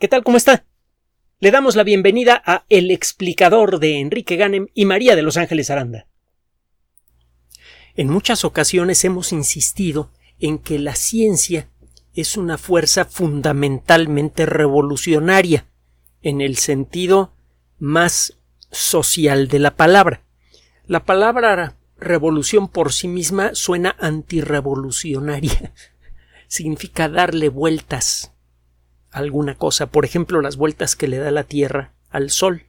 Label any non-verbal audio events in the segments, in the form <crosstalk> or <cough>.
¿Qué tal? ¿Cómo está? Le damos la bienvenida a El explicador de Enrique Ganem y María de Los Ángeles Aranda. En muchas ocasiones hemos insistido en que la ciencia es una fuerza fundamentalmente revolucionaria, en el sentido más social de la palabra. La palabra revolución por sí misma suena antirrevolucionaria. <laughs> Significa darle vueltas alguna cosa, por ejemplo, las vueltas que le da la Tierra al Sol.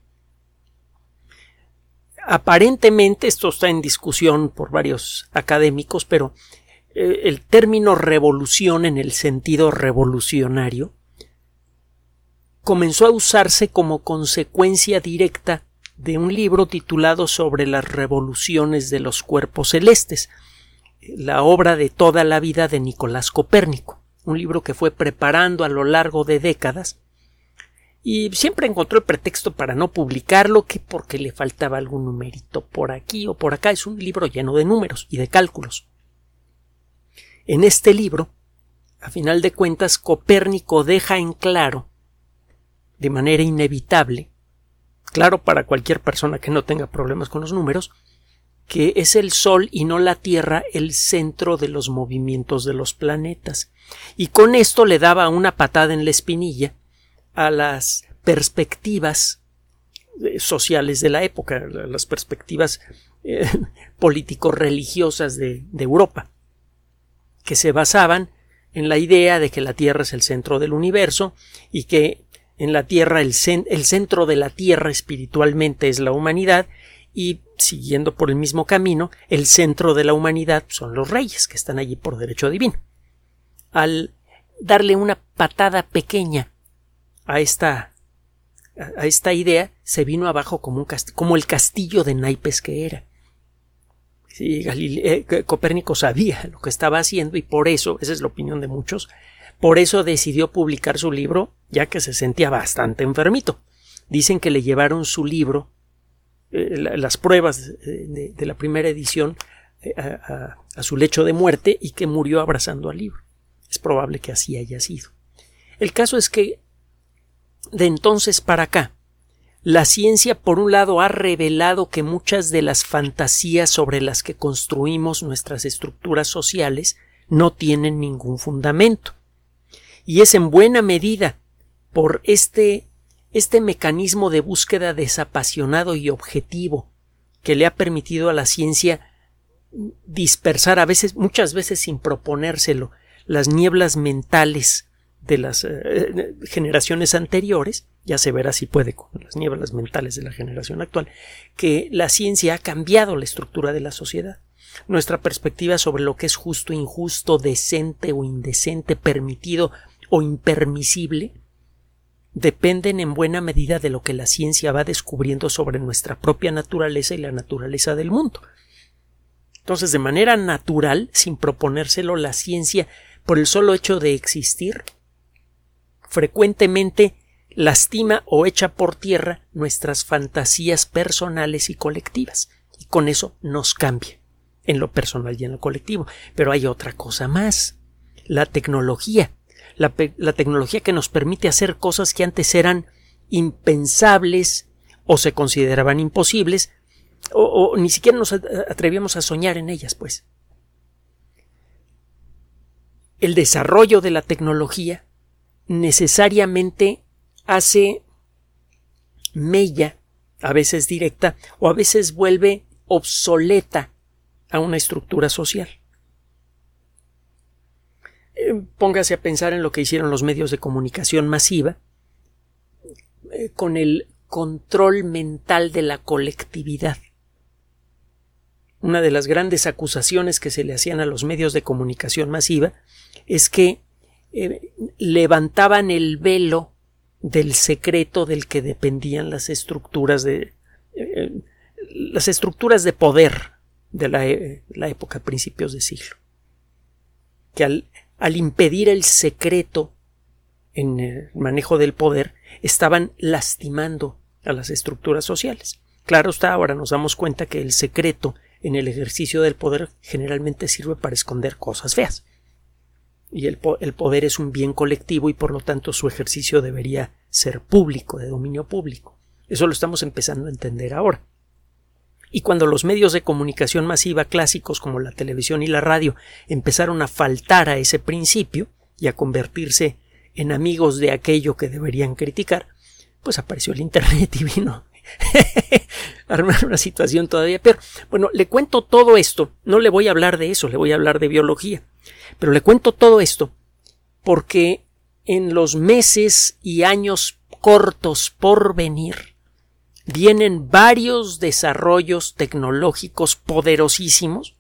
Aparentemente, esto está en discusión por varios académicos, pero eh, el término revolución en el sentido revolucionario comenzó a usarse como consecuencia directa de un libro titulado sobre las revoluciones de los cuerpos celestes, la obra de toda la vida de Nicolás Copérnico, un libro que fue preparando a lo largo de décadas y siempre encontró el pretexto para no publicarlo que porque le faltaba algún numerito por aquí o por acá. Es un libro lleno de números y de cálculos. En este libro, a final de cuentas, Copérnico deja en claro, de manera inevitable, claro para cualquier persona que no tenga problemas con los números, que es el Sol y no la Tierra el centro de los movimientos de los planetas. Y con esto le daba una patada en la espinilla a las perspectivas eh, sociales de la época, las perspectivas eh, <laughs> político-religiosas de, de Europa, que se basaban en la idea de que la Tierra es el centro del universo y que en la Tierra el, el centro de la Tierra espiritualmente es la humanidad y siguiendo por el mismo camino, el centro de la humanidad son los reyes, que están allí por derecho divino. Al darle una patada pequeña a esta a esta idea se vino abajo como, un como el castillo de naipes que era. Sí, eh, Copérnico sabía lo que estaba haciendo y por eso, esa es la opinión de muchos, por eso decidió publicar su libro, ya que se sentía bastante enfermito. Dicen que le llevaron su libro eh, las pruebas de, la primera edición eh, a, a, su lecho de muerte y que murió abrazando al libro. Es probable que así haya sido. El caso es que de entonces para acá, la ciencia por un lado ha revelado que muchas de las fantasías sobre las que construimos nuestras estructuras sociales no tienen ningún fundamento. Y es en buena medida por este este mecanismo de búsqueda desapasionado y objetivo que le ha permitido a la ciencia dispersar a veces, muchas veces sin proponérselo, las nieblas mentales de las eh, generaciones anteriores, ya se verá si puede con las nieblas mentales de la generación actual, que la ciencia ha cambiado la estructura de la sociedad. Nuestra perspectiva sobre lo que es justo, injusto, decente o indecente, permitido o impermisible, dependen en buena medida de lo que la ciencia va descubriendo sobre nuestra propia naturaleza y la naturaleza del mundo. Entonces, de manera natural, sin proponérselo, la ciencia, por el solo hecho de existir, frecuentemente lastima o echa por tierra nuestras fantasías personales y colectivas, y con eso nos cambia en lo personal y en lo colectivo. Pero hay otra cosa más. La tecnología la, tecnología que nos permite hacer cosas que antes eran impensables o se consideraban imposibles o, ni siquiera nos atrevíamos a soñar en ellas, pues. El desarrollo de la tecnología necesariamente hace mella, a veces directa, o a veces vuelve obsoleta a una estructura social. Eh, póngase a pensar en lo que hicieron los medios de comunicación masiva eh, con el control mental de la colectividad. Una de las grandes acusaciones que se le hacían a los medios de comunicación masiva es que eh, levantaban el velo del secreto del que dependían las estructuras de las estructuras de poder de la, la época principios de siglo que al al impedir el secreto en el manejo del poder, estaban lastimando a las estructuras sociales. Claro está, ahora nos damos cuenta que el secreto en el ejercicio del poder generalmente sirve para esconder cosas feas. y el, poder es un bien colectivo y por lo tanto su ejercicio debería ser público, de dominio público. Eso lo estamos empezando a entender ahora. Y cuando los medios de comunicación masiva clásicos como la televisión y la radio empezaron a faltar a ese principio y a convertirse en amigos de aquello que deberían criticar, pues apareció el Internet y vino <laughs> armar una situación todavía peor. Bueno, le cuento todo esto, no le voy a hablar de eso, le voy a hablar de biología, pero le cuento todo esto porque en los meses y años cortos por venir vienen varios desarrollos tecnológicos poderosísimos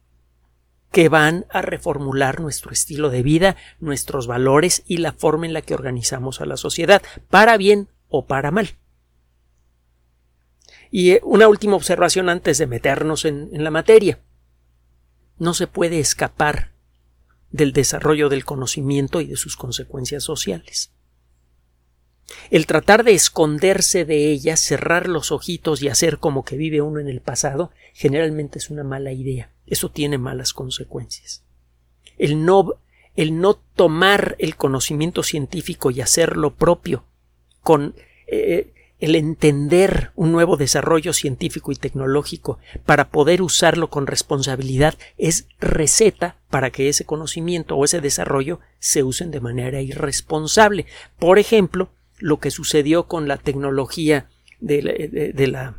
que van a reformular nuestro estilo de vida, nuestros valores y la forma en la que organizamos a la sociedad, para bien o para mal. Y eh, una última observación antes de meternos en, en la materia. No se puede escapar del desarrollo del conocimiento y de sus consecuencias sociales. El tratar de esconderse de ellas, cerrar los ojitos y hacer como que vive uno en el pasado, generalmente es una mala idea. Eso tiene malas consecuencias. El no, el no tomar el conocimiento científico y hacerlo propio con eh, el entender un nuevo desarrollo científico y tecnológico para poder usarlo con responsabilidad es receta para que ese conocimiento o ese desarrollo se usen de manera irresponsable. Por ejemplo, lo que sucedió con la tecnología de la,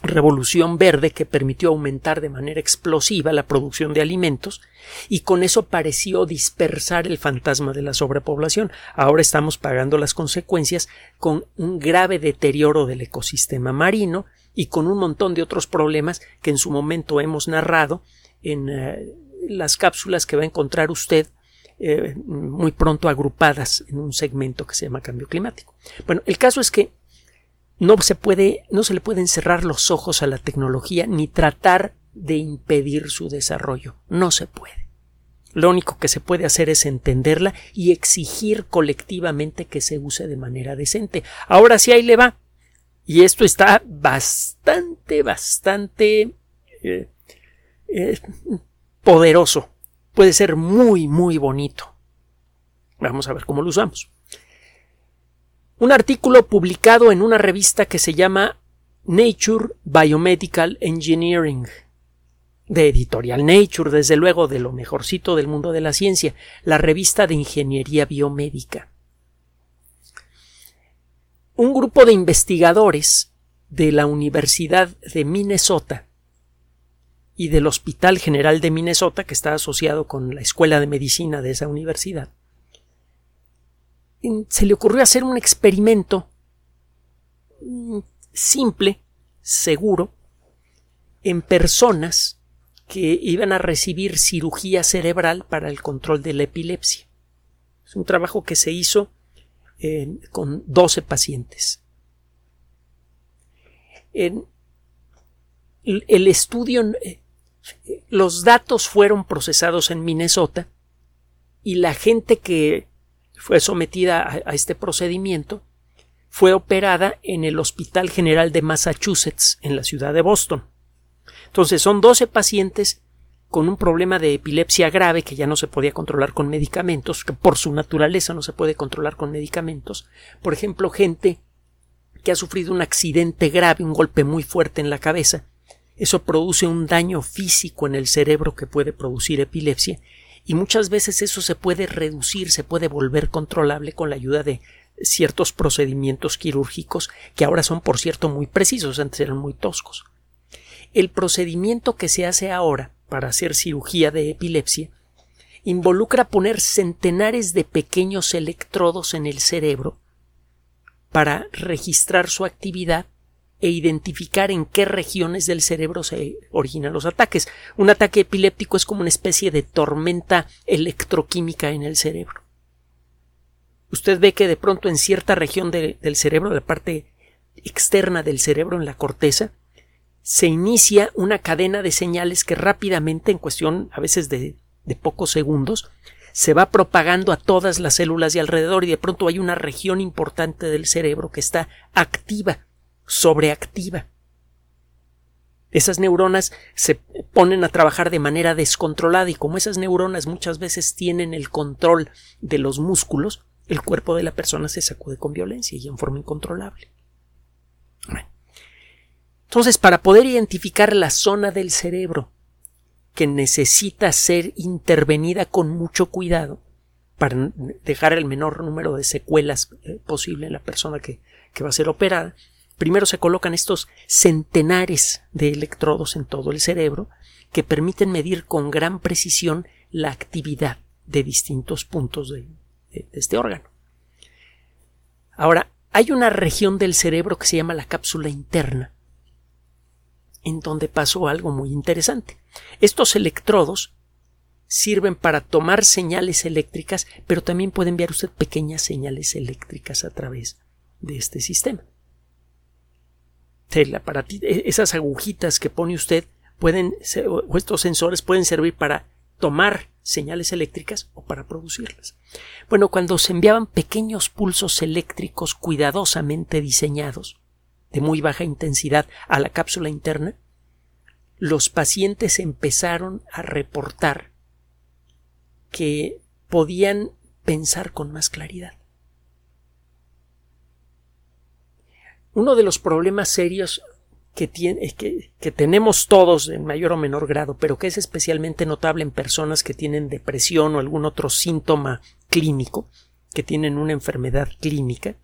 revolución verde que permitió aumentar de manera explosiva la producción de alimentos y con eso pareció dispersar el fantasma de la sobrepoblación. Ahora estamos pagando las consecuencias con un grave deterioro del ecosistema marino y con un montón de otros problemas que en su momento hemos narrado en eh, las cápsulas que va a encontrar usted eh, muy pronto agrupadas en un segmento que se llama cambio climático. Bueno, el caso es que no se puede, no se le pueden cerrar los ojos a la tecnología ni tratar de impedir su desarrollo. No se puede. Lo único que se puede hacer es entenderla y exigir colectivamente que se use de manera decente. Ahora sí ahí le va. Y esto está bastante, bastante eh, eh, poderoso puede ser muy, muy bonito. Vamos a ver cómo lo usamos. Un artículo publicado en una revista que se llama Nature Biomedical Engineering, de editorial Nature, desde luego de lo mejorcito del mundo de la ciencia, la revista de ingeniería biomédica. Un grupo de investigadores de la Universidad de Minnesota y del Hospital General de Minnesota, que está asociado con la Escuela de Medicina de esa universidad, se le ocurrió hacer un experimento mm, simple, seguro, en personas que iban a recibir cirugía cerebral para el control de la epilepsia. Es un trabajo que se hizo eh, con 12 pacientes. En el estudio eh, los datos fueron procesados en Minnesota y la gente que fue sometida a, este procedimiento fue operada en el Hospital General de Massachusetts, en la ciudad de Boston. Entonces son 12 pacientes con un problema de epilepsia grave que ya no se podía controlar con medicamentos, que por su naturaleza no se puede controlar con medicamentos. Por ejemplo, gente que ha sufrido un accidente grave, un golpe muy fuerte en la cabeza, eso produce un daño físico en el cerebro que puede producir epilepsia y muchas veces eso se puede reducir, se puede volver controlable con la ayuda de ciertos procedimientos quirúrgicos que ahora son por cierto muy precisos, antes eran muy toscos. El procedimiento que se hace ahora para hacer cirugía de epilepsia involucra poner centenares de pequeños electrodos en el cerebro para registrar su actividad e identificar en qué regiones del cerebro se originan los ataques. Un ataque epiléptico es como una especie de tormenta electroquímica en el cerebro. Usted ve que de pronto en cierta región del cerebro, la parte externa del cerebro, en la corteza, se inicia una cadena de señales que rápidamente, en cuestión a veces de, de pocos segundos, se va propagando a todas las células de alrededor y de pronto hay una región importante del cerebro que está activa sobreactiva. Esas neuronas se ponen a trabajar de manera descontrolada y como esas neuronas muchas veces tienen el control de los músculos, el cuerpo de la persona se sacude con violencia y en forma incontrolable. Entonces, para poder identificar la zona del cerebro que necesita ser intervenida con mucho cuidado para dejar el menor número de secuelas eh, posible en la persona que, que va a ser operada, primero se colocan estos centenares de electrodos en todo el cerebro que permiten medir con gran precisión la actividad de distintos puntos de, este órgano. Ahora, hay una región del cerebro que se llama la cápsula interna, en donde pasó algo muy interesante. Estos electrodos sirven para tomar señales eléctricas, pero también puede enviar usted pequeñas señales eléctricas a través de este sistema. E, esas agujitas que pone usted pueden, estos sensores pueden servir para tomar señales eléctricas o para producirlas. Bueno, cuando se enviaban pequeños pulsos eléctricos cuidadosamente diseñados, de muy baja intensidad, a la cápsula interna, los pacientes empezaron a reportar que podían pensar con más claridad. Uno de los problemas serios que, que, tenemos todos en mayor o menor grado, pero que es especialmente notable en personas que tienen depresión o algún otro síntoma clínico, que tienen una enfermedad clínica,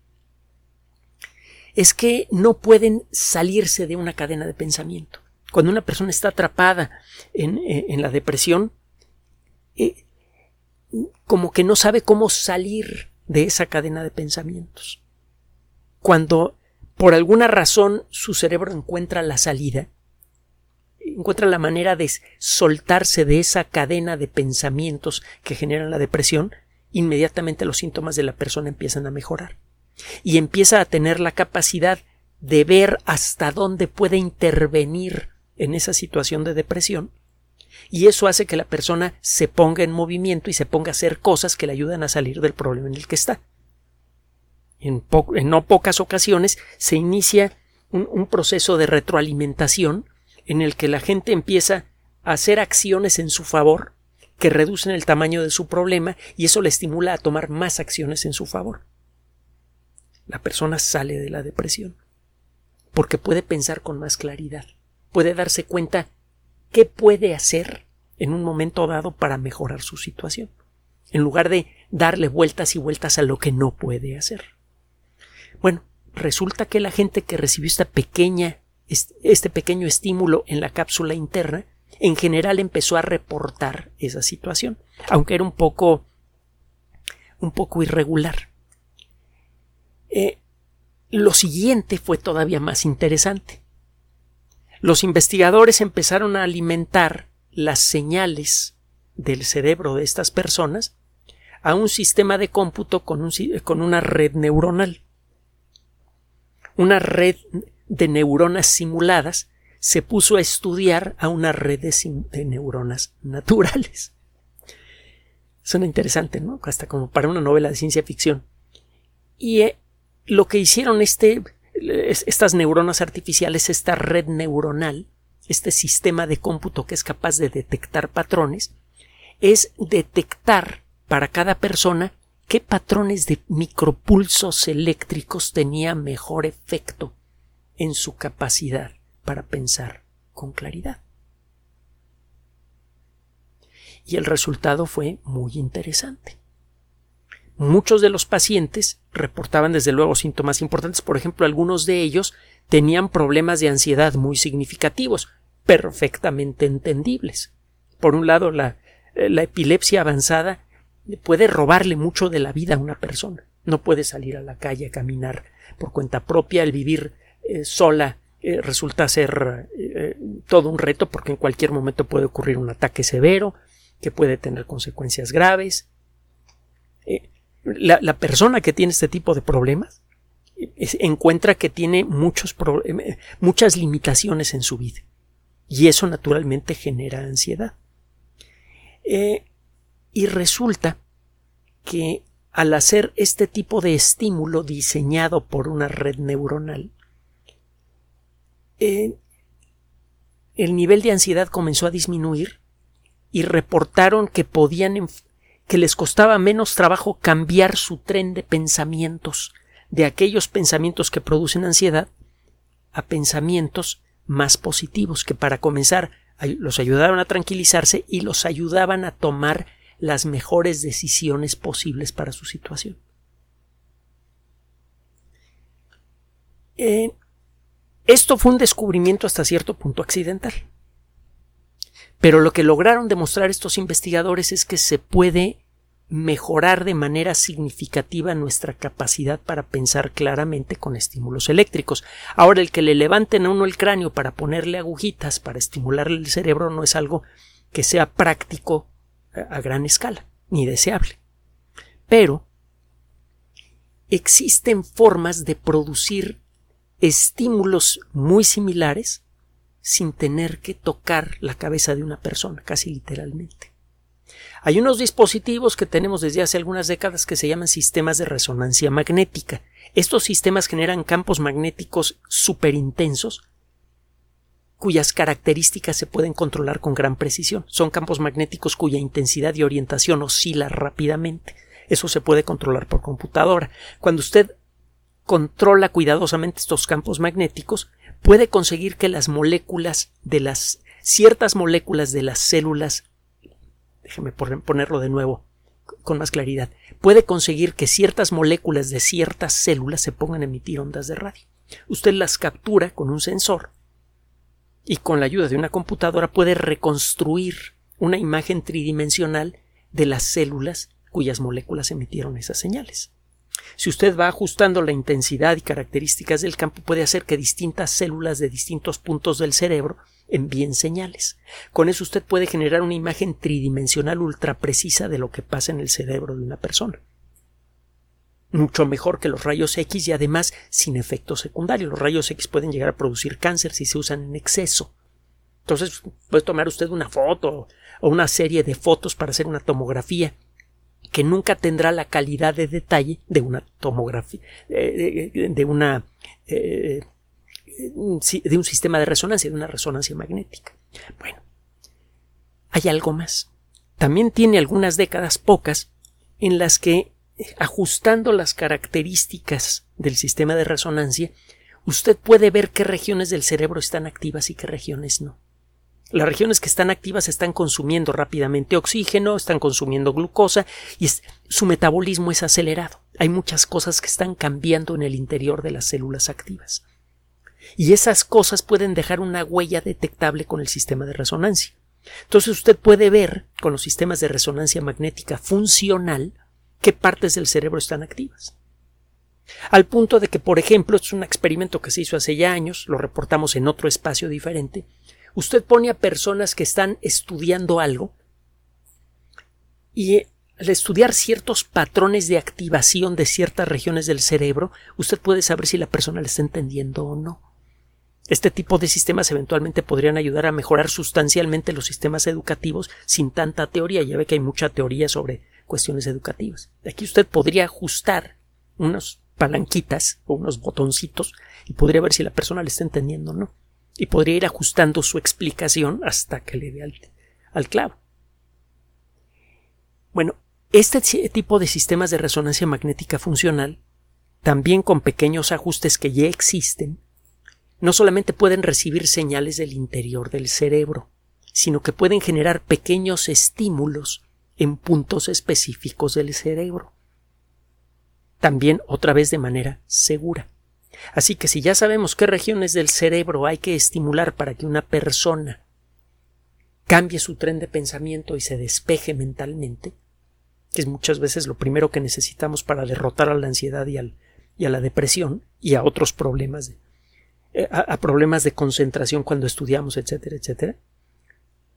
es que no pueden salirse de una cadena de pensamiento. Cuando una persona está atrapada en, eh, la depresión, eh, como que no sabe cómo salir de esa cadena de pensamientos. Cuando por alguna razón su cerebro encuentra la salida, encuentra la manera de soltarse de esa cadena de pensamientos que generan la depresión, inmediatamente los síntomas de la persona empiezan a mejorar y empieza a tener la capacidad de ver hasta dónde puede intervenir en esa situación de depresión y eso hace que la persona se ponga en movimiento y se ponga a hacer cosas que le ayudan a salir del problema en el que está. En, no pocas ocasiones se inicia un, proceso de retroalimentación en el que la gente empieza a hacer acciones en su favor que reducen el tamaño de su problema y eso le estimula a tomar más acciones en su favor. La persona sale de la depresión porque puede pensar con más claridad, puede darse cuenta qué puede hacer en un momento dado para mejorar su situación, en lugar de darle vueltas y vueltas a lo que no puede hacer. Bueno, resulta que la gente que recibió esta pequeña, este pequeño estímulo en la cápsula interna, en general empezó a reportar esa situación, aunque era un poco un poco irregular. Eh, lo siguiente fue todavía más interesante. Los investigadores empezaron a alimentar las señales del cerebro de estas personas a un sistema de cómputo con, con una red neuronal una red de neuronas simuladas se puso a estudiar a una red de, neuronas naturales. Suena interesante, ¿no? Hasta como para una novela de ciencia ficción. Y eh, lo que hicieron este, estas neuronas artificiales, esta red neuronal, este sistema de cómputo que es capaz de detectar patrones, es detectar para cada persona qué patrones de micropulsos eléctricos tenía mejor efecto en su capacidad para pensar con claridad. Y el resultado fue muy interesante. Muchos de los pacientes reportaban desde luego síntomas importantes, por ejemplo, algunos de ellos tenían problemas de ansiedad muy significativos, perfectamente entendibles. Por un lado, la, la epilepsia avanzada puede robarle mucho de la vida a una persona. No puede salir a la calle a caminar por cuenta propia, el vivir eh, sola eh, resulta ser eh, todo un reto porque en cualquier momento puede ocurrir un ataque severo que puede tener consecuencias graves. La, persona que tiene este tipo de problemas encuentra que tiene muchos muchas limitaciones en su vida y eso naturalmente genera ansiedad. Y resulta que al hacer este tipo de estímulo diseñado por una red neuronal, eh, el nivel de ansiedad comenzó a disminuir y reportaron que podían que les costaba menos trabajo cambiar su tren de pensamientos de aquellos pensamientos que producen ansiedad a pensamientos más positivos que para comenzar los ayudaron a tranquilizarse y los ayudaban a tomar las mejores decisiones posibles para su situación. Eh, esto fue un descubrimiento hasta cierto punto accidental. Pero lo que lograron demostrar estos investigadores es que se puede mejorar de manera significativa nuestra capacidad para pensar claramente con estímulos eléctricos. Ahora, el que le levanten a uno el cráneo para ponerle agujitas para estimularle el cerebro no es algo que sea práctico a gran escala, ni deseable. Pero existen formas de producir estímulos muy similares sin tener que tocar la cabeza de una persona, casi literalmente. Hay unos dispositivos que tenemos desde hace algunas décadas que se llaman sistemas de resonancia magnética. Estos sistemas generan campos magnéticos superintensos cuyas características se pueden controlar con gran precisión. Son campos magnéticos cuya intensidad y orientación oscila rápidamente. Eso se puede controlar por computadora. Cuando usted controla cuidadosamente estos campos magnéticos, puede conseguir que las moléculas de las ciertas moléculas de las células déjeme ponerlo de nuevo con más claridad, puede conseguir que ciertas moléculas de ciertas células se pongan a emitir ondas de radio. Usted las captura con un sensor y con la ayuda de una computadora puede reconstruir una imagen tridimensional de las células cuyas moléculas emitieron esas señales. Si usted va ajustando la intensidad y características del campo, puede hacer que distintas células de distintos puntos del cerebro envíen señales. Con eso usted puede generar una imagen tridimensional ultra precisa de lo que pasa en el cerebro de una persona. Mucho mejor que los rayos X y además sin efectos secundarios. Los rayos X pueden llegar a producir cáncer si se usan en exceso. Entonces puede tomar usted una foto o una serie de fotos para hacer una tomografía que nunca tendrá la calidad de detalle de una tomografía, eh, de, una eh, de un sistema de resonancia, de una resonancia magnética. Bueno, hay algo más. También tiene algunas décadas pocas en las que, ajustando las características del sistema de resonancia, usted puede ver qué regiones del cerebro están activas y qué regiones no. Las regiones que están activas están consumiendo rápidamente oxígeno, están consumiendo glucosa y su metabolismo es acelerado. Hay muchas cosas que están cambiando en el interior de las células activas y esas cosas pueden dejar una huella detectable con el sistema de resonancia. Entonces usted puede ver con los sistemas de resonancia magnética funcional qué partes del cerebro están activas. Al punto de que, por ejemplo, es un experimento que se hizo hace ya años, lo reportamos en otro espacio diferente, usted pone a personas que están estudiando algo y al estudiar ciertos patrones de activación de ciertas regiones del cerebro, usted puede saber si la persona le está entendiendo o no. Este tipo de sistemas eventualmente podrían ayudar a mejorar sustancialmente los sistemas educativos sin tanta teoría. Ya ve que hay mucha teoría sobre cuestiones educativas. Aquí usted podría ajustar unas palanquitas o unos botoncitos y podría ver si la persona le está entendiendo o no. Y podría ir ajustando su explicación hasta que le dé al, al clavo. Bueno, este tipo de sistemas de resonancia magnética funcional, también con pequeños ajustes que ya existen, no solamente pueden recibir señales del interior del cerebro, sino que pueden generar pequeños estímulos en puntos específicos del cerebro. También otra vez de manera segura. Así que si ya sabemos qué regiones del cerebro hay que estimular para que una persona cambie su tren de pensamiento y se despeje mentalmente, que es muchas veces lo primero que necesitamos para derrotar a la ansiedad y, a la depresión y a otros problemas de, eh, a, problemas de concentración cuando estudiamos, etcétera, etcétera,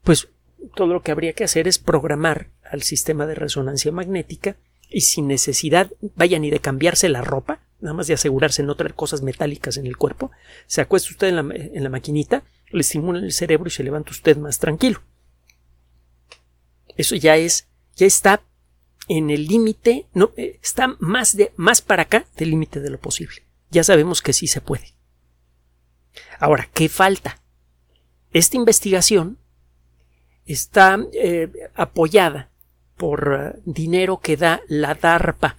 pues todo lo que habría que hacer es programar al sistema de resonancia magnética y sin necesidad, vaya ni de cambiarse la ropa, nada más de asegurarse no traer cosas metálicas en el cuerpo, se acuesta usted en la, en la maquinita, le estimula el cerebro y se levanta usted más tranquilo. Eso ya es, ya está en el límite, no, eh, está más de, más para acá del límite de lo posible. Ya sabemos que sí se puede. Ahora, ¿qué falta? esta investigación está eh, apoyada por eh, dinero que da la DARPA,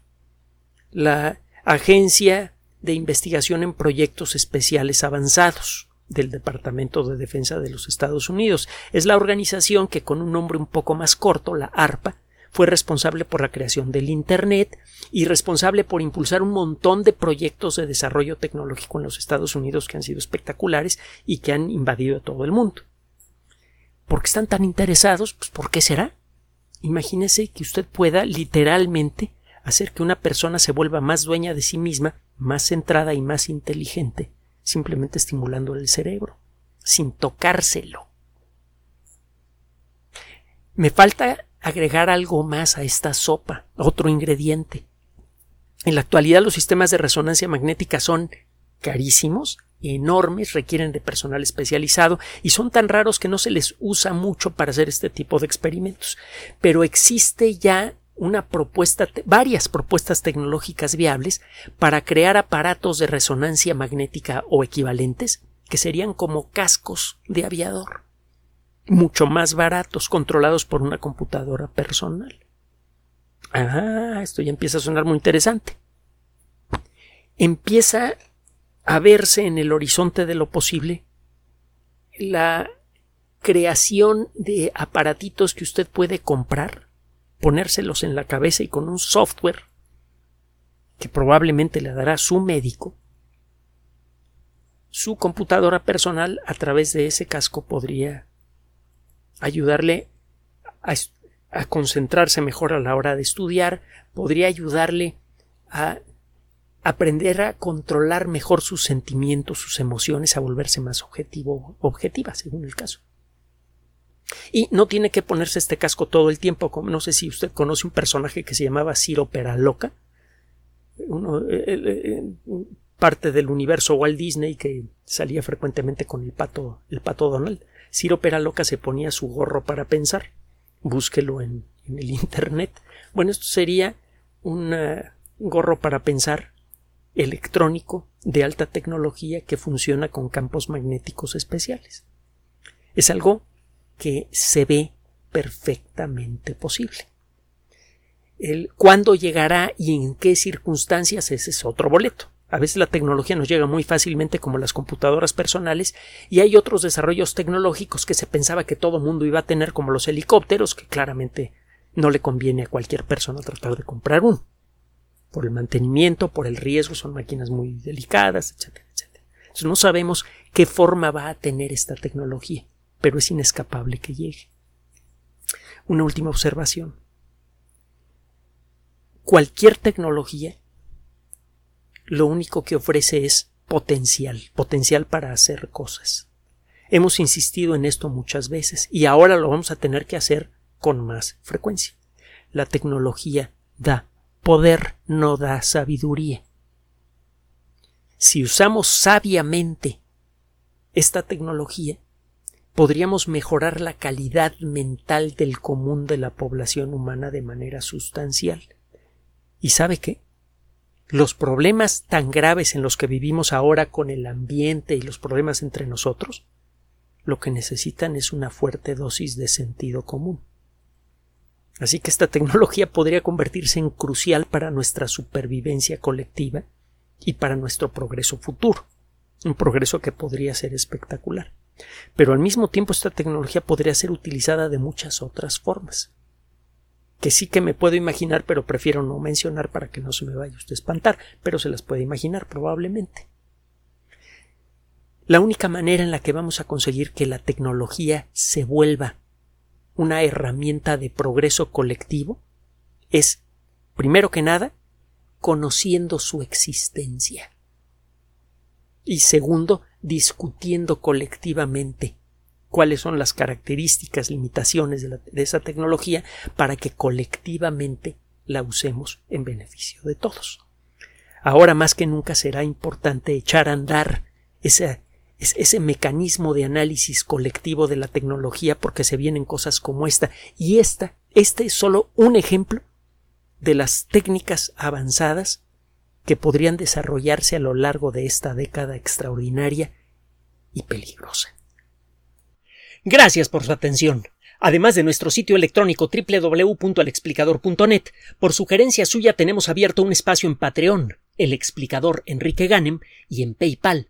la Agencia de Investigación en Proyectos Especiales Avanzados del Departamento de Defensa de los Estados Unidos. Es la organización que con un nombre un poco más corto, la ARPA, fue responsable por la creación del Internet y responsable por impulsar un montón de proyectos de desarrollo tecnológico en los Estados Unidos que han sido espectaculares y que han invadido todo el mundo. ¿Por qué están tan interesados? Pues ¿por qué será? Imagínese que usted pueda literalmente hacer que una persona se vuelva más dueña de sí misma, más centrada y más inteligente, simplemente estimulando el cerebro, sin tocárselo. Me falta agregar algo más a esta sopa, otro ingrediente. En la actualidad los sistemas de resonancia magnética son carísimos, enormes, requieren de personal especializado y son tan raros que no se les usa mucho para hacer este tipo de experimentos. Pero existe ya una propuesta, varias propuestas tecnológicas viables para crear aparatos de resonancia magnética o equivalentes que serían como cascos de aviador mucho más baratos, controlados por una computadora personal. Ah, esto ya empieza a sonar muy interesante. Empieza a verse en el horizonte de lo posible la creación de aparatitos que usted puede comprar, ponérselos en la cabeza y con un software que probablemente le dará su médico, su computadora personal a través de ese casco podría ayudarle a, concentrarse mejor a la hora de estudiar, podría ayudarle a aprender a controlar mejor sus sentimientos, sus emociones, a volverse más objetivo, objetiva, según el caso. Y no tiene que ponerse este casco todo el tiempo, como no sé si usted conoce un personaje que se llamaba Ciro Peraloca, uno, eh, parte del universo Walt Disney que salía frecuentemente con el pato, el pato Donald. Ciro Peraloca se ponía su gorro para pensar. Búsquelo en, el Internet. Bueno, esto sería un gorro para pensar electrónico de alta tecnología que funciona con campos magnéticos especiales. Es algo que se ve perfectamente posible. El cuándo llegará y en qué circunstancias ese es otro boleto. A veces la tecnología nos llega muy fácilmente como las computadoras personales y hay otros desarrollos tecnológicos que se pensaba que todo mundo iba a tener como los helicópteros que claramente no le conviene a cualquier persona tratar de comprar uno. Por el mantenimiento, por el riesgo, son máquinas muy delicadas, etcétera, etcétera. Entonces no sabemos qué forma va a tener esta tecnología, pero es inescapable que llegue. Una última observación. Cualquier tecnología lo único que ofrece es potencial, potencial para hacer cosas. Hemos insistido en esto muchas veces y ahora lo vamos a tener que hacer con más frecuencia. La tecnología da poder, no da sabiduría. Si usamos sabiamente esta tecnología, podríamos mejorar la calidad mental del común de la población humana de manera sustancial. ¿Y sabe qué? los problemas tan graves en los que vivimos ahora con el ambiente y los problemas entre nosotros, lo que necesitan es una fuerte dosis de sentido común. Así que esta tecnología podría convertirse en crucial para nuestra supervivencia colectiva y para nuestro progreso futuro, un progreso que podría ser espectacular. Pero al mismo tiempo esta tecnología podría ser utilizada de muchas otras formas que sí que me puedo imaginar, pero prefiero no mencionar para que no se me vaya usted a espantar, pero se las puede imaginar probablemente. La única manera en la que vamos a conseguir que la tecnología se vuelva una herramienta de progreso colectivo es, primero que nada, conociendo su existencia. Y segundo, discutiendo colectivamente cuáles son las características, limitaciones de, esa tecnología para que colectivamente la usemos en beneficio de todos. Ahora más que nunca será importante echar a andar ese, ese mecanismo de análisis colectivo de la tecnología porque se vienen cosas como esta y esta, este es solo un ejemplo de las técnicas avanzadas que podrían desarrollarse a lo largo de esta década extraordinaria y peligrosa. Gracias por su atención. Además de nuestro sitio electrónico www.alexplicador.net, por sugerencia suya tenemos abierto un espacio en Patreon, el explicador Enrique Ganem, y en PayPal,